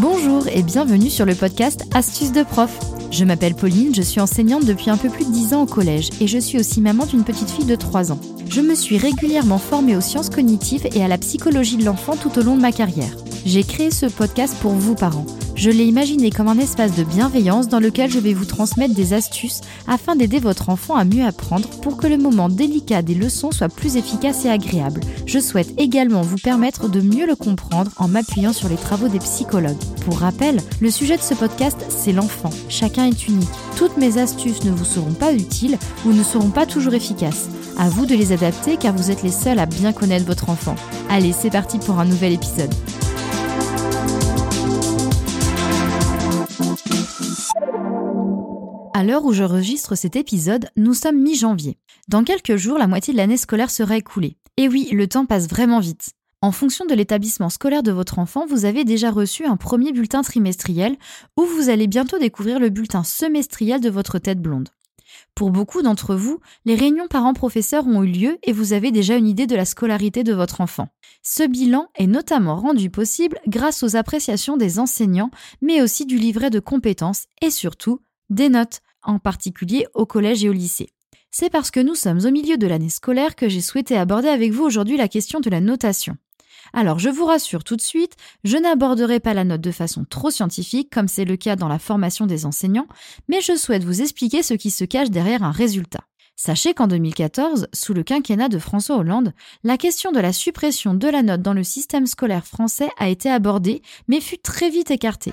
Bonjour et bienvenue sur le podcast Astuces de prof. Je m'appelle Pauline, je suis enseignante depuis un peu plus de 10 ans au collège et je suis aussi maman d'une petite fille de 3 ans. Je me suis régulièrement formée aux sciences cognitives et à la psychologie de l'enfant tout au long de ma carrière. J'ai créé ce podcast pour vous parents je l'ai imaginé comme un espace de bienveillance dans lequel je vais vous transmettre des astuces afin d'aider votre enfant à mieux apprendre pour que le moment délicat des leçons soit plus efficace et agréable. Je souhaite également vous permettre de mieux le comprendre en m'appuyant sur les travaux des psychologues. Pour rappel, le sujet de ce podcast, c'est l'enfant. Chacun est unique. Toutes mes astuces ne vous seront pas utiles ou ne seront pas toujours efficaces. À vous de les adapter car vous êtes les seuls à bien connaître votre enfant. Allez, c'est parti pour un nouvel épisode. À l'heure où je registre cet épisode, nous sommes mi-janvier. Dans quelques jours, la moitié de l'année scolaire sera écoulée. Et oui, le temps passe vraiment vite. En fonction de l'établissement scolaire de votre enfant, vous avez déjà reçu un premier bulletin trimestriel ou vous allez bientôt découvrir le bulletin semestriel de votre tête blonde. Pour beaucoup d'entre vous, les réunions parents-professeurs ont eu lieu et vous avez déjà une idée de la scolarité de votre enfant. Ce bilan est notamment rendu possible grâce aux appréciations des enseignants, mais aussi du livret de compétences et surtout des notes en particulier au collège et au lycée. C'est parce que nous sommes au milieu de l'année scolaire que j'ai souhaité aborder avec vous aujourd'hui la question de la notation. Alors je vous rassure tout de suite, je n'aborderai pas la note de façon trop scientifique comme c'est le cas dans la formation des enseignants, mais je souhaite vous expliquer ce qui se cache derrière un résultat. Sachez qu'en 2014, sous le quinquennat de François Hollande, la question de la suppression de la note dans le système scolaire français a été abordée, mais fut très vite écartée.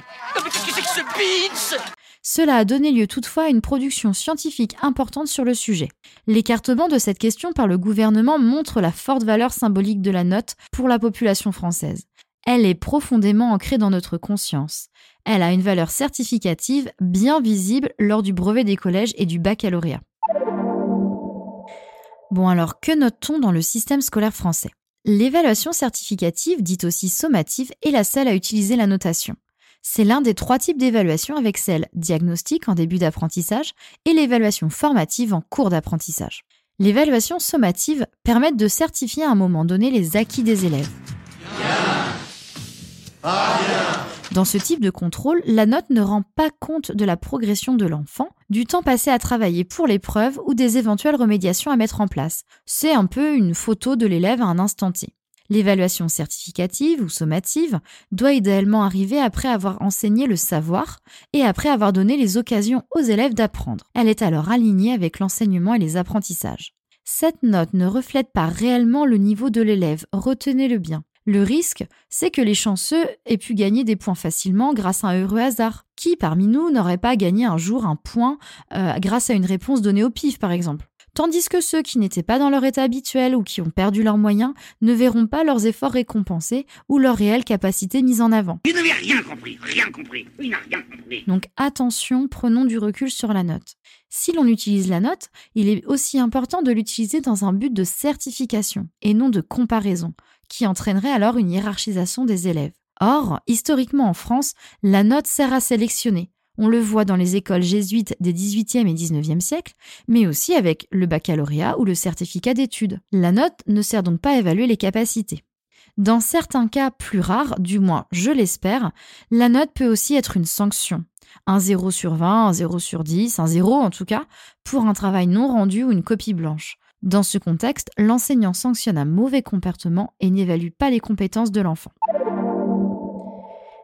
Cela a donné lieu toutefois à une production scientifique importante sur le sujet. L'écartement de cette question par le gouvernement montre la forte valeur symbolique de la note pour la population française. Elle est profondément ancrée dans notre conscience. Elle a une valeur certificative bien visible lors du brevet des collèges et du baccalauréat. Bon alors, que note-t-on dans le système scolaire français? L'évaluation certificative, dite aussi sommative, est la seule à utiliser la notation. C'est l'un des trois types d'évaluation avec celle diagnostique en début d'apprentissage et l'évaluation formative en cours d'apprentissage. L'évaluation sommative permet de certifier à un moment donné les acquis des élèves. Dans ce type de contrôle, la note ne rend pas compte de la progression de l'enfant, du temps passé à travailler pour l'épreuve ou des éventuelles remédiations à mettre en place. C'est un peu une photo de l'élève à un instant T. L'évaluation certificative ou sommative doit idéalement arriver après avoir enseigné le savoir et après avoir donné les occasions aux élèves d'apprendre. Elle est alors alignée avec l'enseignement et les apprentissages. Cette note ne reflète pas réellement le niveau de l'élève, retenez-le bien. Le risque, c'est que les chanceux aient pu gagner des points facilement grâce à un heureux hasard. Qui parmi nous n'aurait pas gagné un jour un point euh, grâce à une réponse donnée au pif, par exemple? Tandis que ceux qui n'étaient pas dans leur état habituel ou qui ont perdu leurs moyens ne verront pas leurs efforts récompensés ou leurs réelles capacités mises en avant. Il n'avait rien compris, rien compris, il n'a rien compris. Donc attention, prenons du recul sur la note. Si l'on utilise la note, il est aussi important de l'utiliser dans un but de certification et non de comparaison, qui entraînerait alors une hiérarchisation des élèves. Or, historiquement en France, la note sert à sélectionner, on le voit dans les écoles jésuites des 18e et 19e siècles, mais aussi avec le baccalauréat ou le certificat d'études. La note ne sert donc pas à évaluer les capacités. Dans certains cas plus rares, du moins je l'espère, la note peut aussi être une sanction. Un 0 sur 20, un 0 sur 10, un 0 en tout cas, pour un travail non rendu ou une copie blanche. Dans ce contexte, l'enseignant sanctionne un mauvais comportement et n'évalue pas les compétences de l'enfant.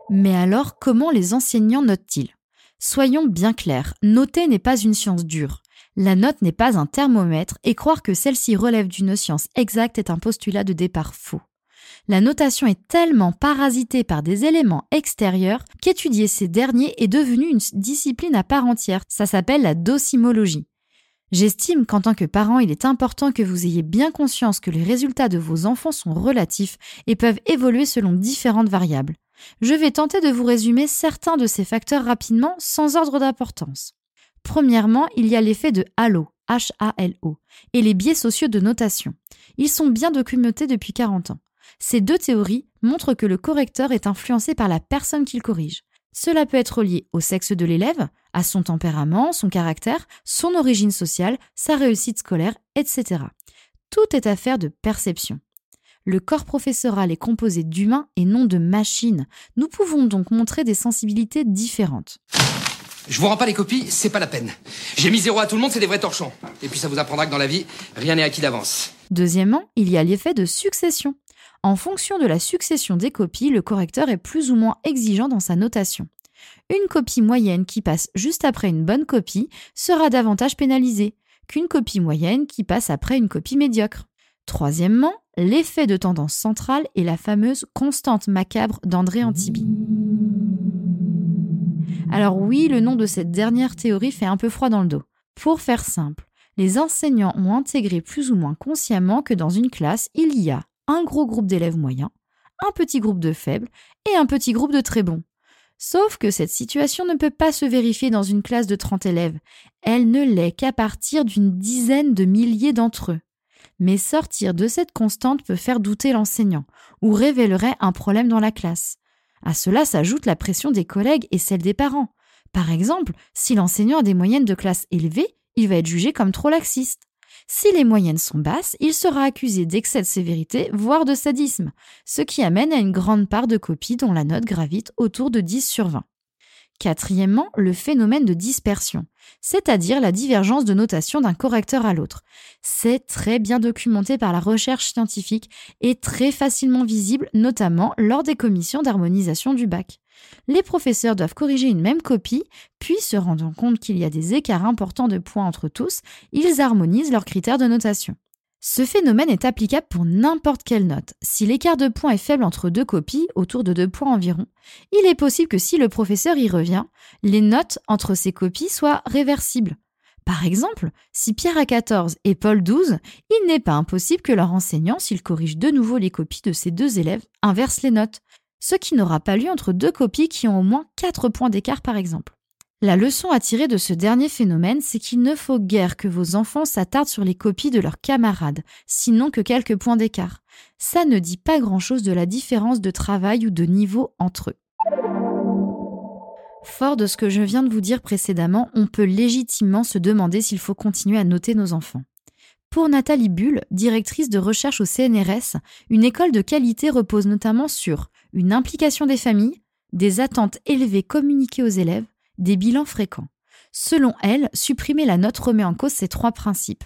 Mais alors, comment les enseignants notent-ils? Soyons bien clairs, noter n'est pas une science dure. La note n'est pas un thermomètre et croire que celle-ci relève d'une science exacte est un postulat de départ faux. La notation est tellement parasitée par des éléments extérieurs qu'étudier ces derniers est devenu une discipline à part entière. Ça s'appelle la docimologie. J'estime qu'en tant que parent, il est important que vous ayez bien conscience que les résultats de vos enfants sont relatifs et peuvent évoluer selon différentes variables. Je vais tenter de vous résumer certains de ces facteurs rapidement sans ordre d'importance. Premièrement, il y a l'effet de halo, H-A-L-O, et les biais sociaux de notation. Ils sont bien documentés depuis 40 ans. Ces deux théories montrent que le correcteur est influencé par la personne qu'il corrige. Cela peut être lié au sexe de l'élève, à son tempérament, son caractère, son origine sociale, sa réussite scolaire, etc. Tout est affaire de perception. Le corps professoral est composé d'humains et non de machines. Nous pouvons donc montrer des sensibilités différentes. Je vous rends pas les copies, c'est pas la peine. J'ai mis zéro à tout le monde, c'est des vrais torchons. Et puis ça vous apprendra que dans la vie, rien n'est acquis d'avance. Deuxièmement, il y a l'effet de succession. En fonction de la succession des copies, le correcteur est plus ou moins exigeant dans sa notation. Une copie moyenne qui passe juste après une bonne copie sera davantage pénalisée qu'une copie moyenne qui passe après une copie médiocre. Troisièmement, l'effet de tendance centrale est la fameuse constante macabre d'André Antibi. Alors oui, le nom de cette dernière théorie fait un peu froid dans le dos. Pour faire simple, les enseignants ont intégré plus ou moins consciemment que dans une classe, il y a un gros groupe d'élèves moyens, un petit groupe de faibles et un petit groupe de très bons. Sauf que cette situation ne peut pas se vérifier dans une classe de 30 élèves. Elle ne l'est qu'à partir d'une dizaine de milliers d'entre eux. Mais sortir de cette constante peut faire douter l'enseignant ou révélerait un problème dans la classe. À cela s'ajoute la pression des collègues et celle des parents. Par exemple, si l'enseignant a des moyennes de classe élevées, il va être jugé comme trop laxiste. Si les moyennes sont basses, il sera accusé d'excès de sévérité, voire de sadisme, ce qui amène à une grande part de copies dont la note gravite autour de 10 sur 20. Quatrièmement, le phénomène de dispersion, c'est-à-dire la divergence de notation d'un correcteur à l'autre. C'est très bien documenté par la recherche scientifique et très facilement visible, notamment lors des commissions d'harmonisation du bac. Les professeurs doivent corriger une même copie, puis se rendant compte qu'il y a des écarts importants de points entre tous, ils harmonisent leurs critères de notation. Ce phénomène est applicable pour n'importe quelle note. Si l'écart de points est faible entre deux copies, autour de deux points environ, il est possible que si le professeur y revient, les notes entre ces copies soient réversibles. Par exemple, si Pierre a 14 et Paul 12, il n'est pas impossible que leur enseignant, s'il corrige de nouveau les copies de ces deux élèves, inverse les notes, ce qui n'aura pas lieu entre deux copies qui ont au moins 4 points d'écart par exemple. La leçon à tirer de ce dernier phénomène, c'est qu'il ne faut guère que vos enfants s'attardent sur les copies de leurs camarades, sinon que quelques points d'écart. Ça ne dit pas grand-chose de la différence de travail ou de niveau entre eux. Fort de ce que je viens de vous dire précédemment, on peut légitimement se demander s'il faut continuer à noter nos enfants. Pour Nathalie Bull, directrice de recherche au CNRS, une école de qualité repose notamment sur une implication des familles, des attentes élevées communiquées aux élèves, des bilans fréquents. Selon elle, supprimer la note remet en cause ces trois principes.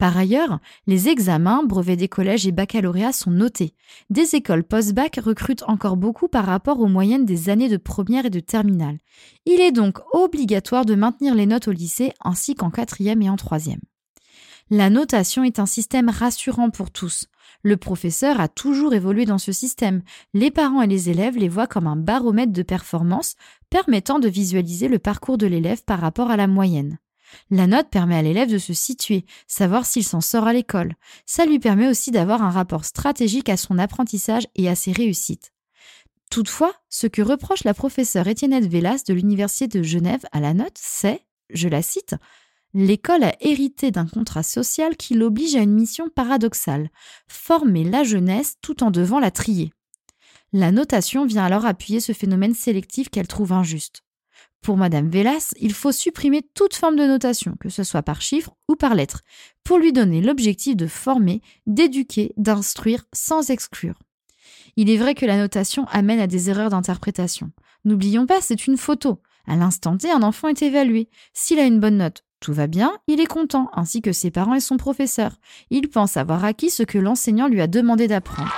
Par ailleurs, les examens, brevets des collèges et baccalauréats sont notés. Des écoles post-bac recrutent encore beaucoup par rapport aux moyennes des années de première et de terminale. Il est donc obligatoire de maintenir les notes au lycée ainsi qu'en quatrième et en troisième. La notation est un système rassurant pour tous. Le professeur a toujours évolué dans ce système. Les parents et les élèves les voient comme un baromètre de performance permettant de visualiser le parcours de l'élève par rapport à la moyenne. La note permet à l'élève de se situer, savoir s'il s'en sort à l'école. Ça lui permet aussi d'avoir un rapport stratégique à son apprentissage et à ses réussites. Toutefois, ce que reproche la professeure Étienne Vélas de l'Université de Genève à la note, c'est, je la cite, L'école a hérité d'un contrat social qui l'oblige à une mission paradoxale, former la jeunesse tout en devant la trier. La notation vient alors appuyer ce phénomène sélectif qu'elle trouve injuste. Pour Madame Vélas, il faut supprimer toute forme de notation, que ce soit par chiffre ou par lettre, pour lui donner l'objectif de former, d'éduquer, d'instruire sans exclure. Il est vrai que la notation amène à des erreurs d'interprétation. N'oublions pas, c'est une photo. À l'instant T, un enfant est évalué. S'il a une bonne note, tout va bien, il est content, ainsi que ses parents et son professeur. Il pense avoir acquis ce que l'enseignant lui a demandé d'apprendre.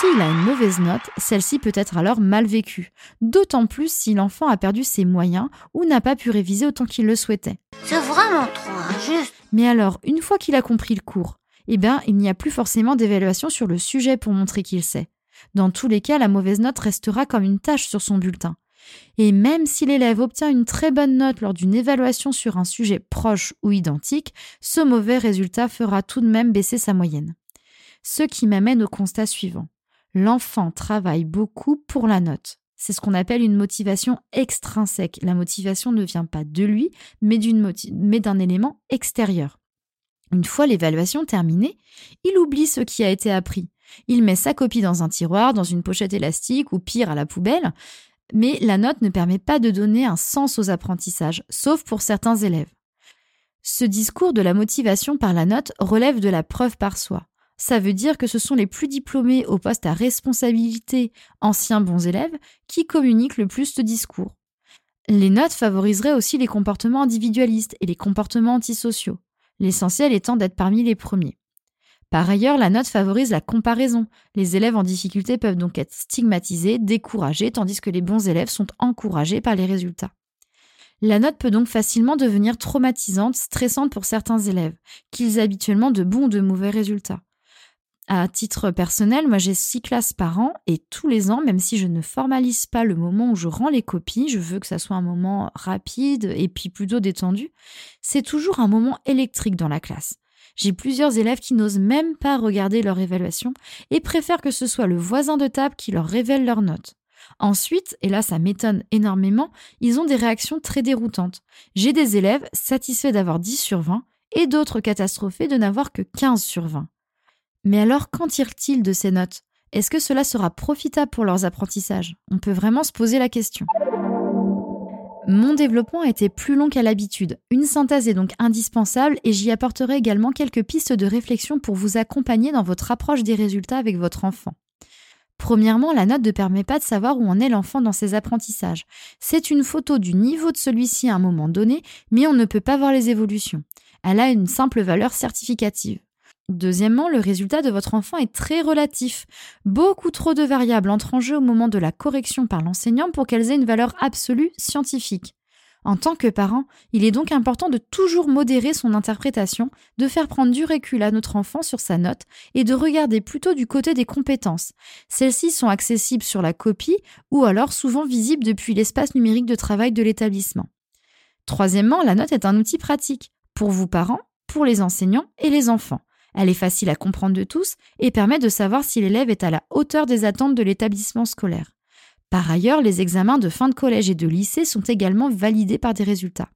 S'il a une mauvaise note, celle-ci peut être alors mal vécue, d'autant plus si l'enfant a perdu ses moyens ou n'a pas pu réviser autant qu'il le souhaitait. C'est vraiment trop injuste. Mais alors, une fois qu'il a compris le cours, eh bien, il n'y a plus forcément d'évaluation sur le sujet pour montrer qu'il sait. Dans tous les cas, la mauvaise note restera comme une tâche sur son bulletin. Et même si l'élève obtient une très bonne note lors d'une évaluation sur un sujet proche ou identique, ce mauvais résultat fera tout de même baisser sa moyenne. Ce qui m'amène au constat suivant. L'enfant travaille beaucoup pour la note. C'est ce qu'on appelle une motivation extrinsèque. La motivation ne vient pas de lui, mais d'un élément extérieur. Une fois l'évaluation terminée, il oublie ce qui a été appris. Il met sa copie dans un tiroir, dans une pochette élastique ou pire à la poubelle, mais la note ne permet pas de donner un sens aux apprentissages, sauf pour certains élèves. Ce discours de la motivation par la note relève de la preuve par soi. Ça veut dire que ce sont les plus diplômés au poste à responsabilité, anciens bons élèves, qui communiquent le plus de discours. Les notes favoriseraient aussi les comportements individualistes et les comportements antisociaux, l'essentiel étant d'être parmi les premiers. Par ailleurs, la note favorise la comparaison. Les élèves en difficulté peuvent donc être stigmatisés, découragés, tandis que les bons élèves sont encouragés par les résultats. La note peut donc facilement devenir traumatisante, stressante pour certains élèves, qu'ils aient habituellement de bons ou de mauvais résultats. À titre personnel, moi j'ai six classes par an et tous les ans, même si je ne formalise pas le moment où je rends les copies, je veux que ça soit un moment rapide et puis plutôt détendu, c'est toujours un moment électrique dans la classe. J'ai plusieurs élèves qui n'osent même pas regarder leur évaluation et préfèrent que ce soit le voisin de table qui leur révèle leurs notes. Ensuite, et là ça m'étonne énormément, ils ont des réactions très déroutantes. J'ai des élèves satisfaits d'avoir 10 sur 20 et d'autres catastrophés de n'avoir que 15 sur 20. Mais alors, qu'en tirent-ils de ces notes? Est-ce que cela sera profitable pour leurs apprentissages? On peut vraiment se poser la question. Mon développement a été plus long qu'à l'habitude. Une synthèse est donc indispensable et j'y apporterai également quelques pistes de réflexion pour vous accompagner dans votre approche des résultats avec votre enfant. Premièrement, la note ne permet pas de savoir où en est l'enfant dans ses apprentissages. C'est une photo du niveau de celui-ci à un moment donné, mais on ne peut pas voir les évolutions. Elle a une simple valeur certificative. Deuxièmement, le résultat de votre enfant est très relatif. Beaucoup trop de variables entrent en jeu au moment de la correction par l'enseignant pour qu'elles aient une valeur absolue scientifique. En tant que parent, il est donc important de toujours modérer son interprétation, de faire prendre du recul à notre enfant sur sa note et de regarder plutôt du côté des compétences. Celles-ci sont accessibles sur la copie ou alors souvent visibles depuis l'espace numérique de travail de l'établissement. Troisièmement, la note est un outil pratique pour vous parents, pour les enseignants et les enfants. Elle est facile à comprendre de tous et permet de savoir si l'élève est à la hauteur des attentes de l'établissement scolaire. Par ailleurs, les examens de fin de collège et de lycée sont également validés par des résultats.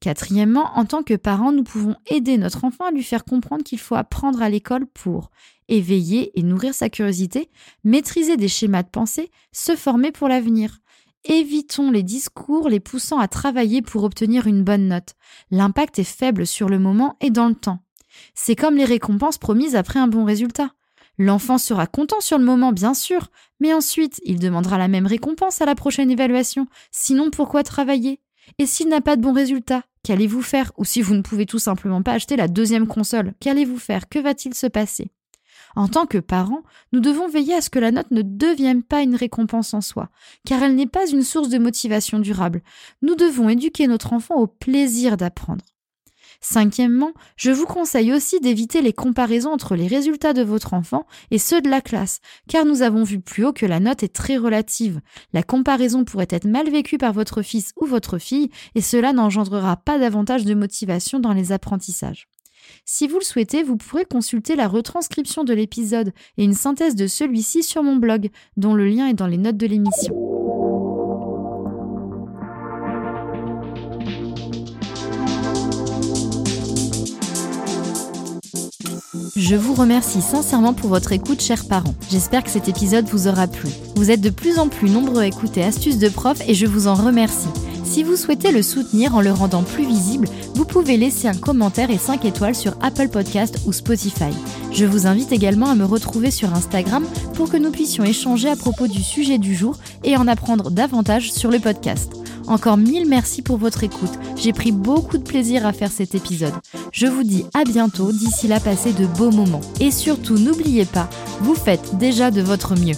Quatrièmement, en tant que parents, nous pouvons aider notre enfant à lui faire comprendre qu'il faut apprendre à l'école pour éveiller et nourrir sa curiosité, maîtriser des schémas de pensée, se former pour l'avenir. Évitons les discours les poussant à travailler pour obtenir une bonne note. L'impact est faible sur le moment et dans le temps. C'est comme les récompenses promises après un bon résultat. L'enfant sera content sur le moment, bien sûr, mais ensuite il demandera la même récompense à la prochaine évaluation. Sinon, pourquoi travailler? Et s'il n'a pas de bon résultat, qu'allez-vous faire? Ou si vous ne pouvez tout simplement pas acheter la deuxième console, qu'allez-vous faire? Que va-t-il se passer? En tant que parents, nous devons veiller à ce que la note ne devienne pas une récompense en soi, car elle n'est pas une source de motivation durable. Nous devons éduquer notre enfant au plaisir d'apprendre. Cinquièmement, je vous conseille aussi d'éviter les comparaisons entre les résultats de votre enfant et ceux de la classe, car nous avons vu plus haut que la note est très relative. La comparaison pourrait être mal vécue par votre fils ou votre fille, et cela n'engendrera pas davantage de motivation dans les apprentissages. Si vous le souhaitez, vous pourrez consulter la retranscription de l'épisode et une synthèse de celui-ci sur mon blog, dont le lien est dans les notes de l'émission. Je vous remercie sincèrement pour votre écoute, chers parents. J'espère que cet épisode vous aura plu. Vous êtes de plus en plus nombreux à écouter Astuces de prof et je vous en remercie. Si vous souhaitez le soutenir en le rendant plus visible, vous pouvez laisser un commentaire et 5 étoiles sur Apple Podcast ou Spotify. Je vous invite également à me retrouver sur Instagram pour que nous puissions échanger à propos du sujet du jour et en apprendre davantage sur le podcast. Encore mille merci pour votre écoute. J'ai pris beaucoup de plaisir à faire cet épisode. Je vous dis à bientôt, d'ici là passez de beaux moments. Et surtout n'oubliez pas, vous faites déjà de votre mieux.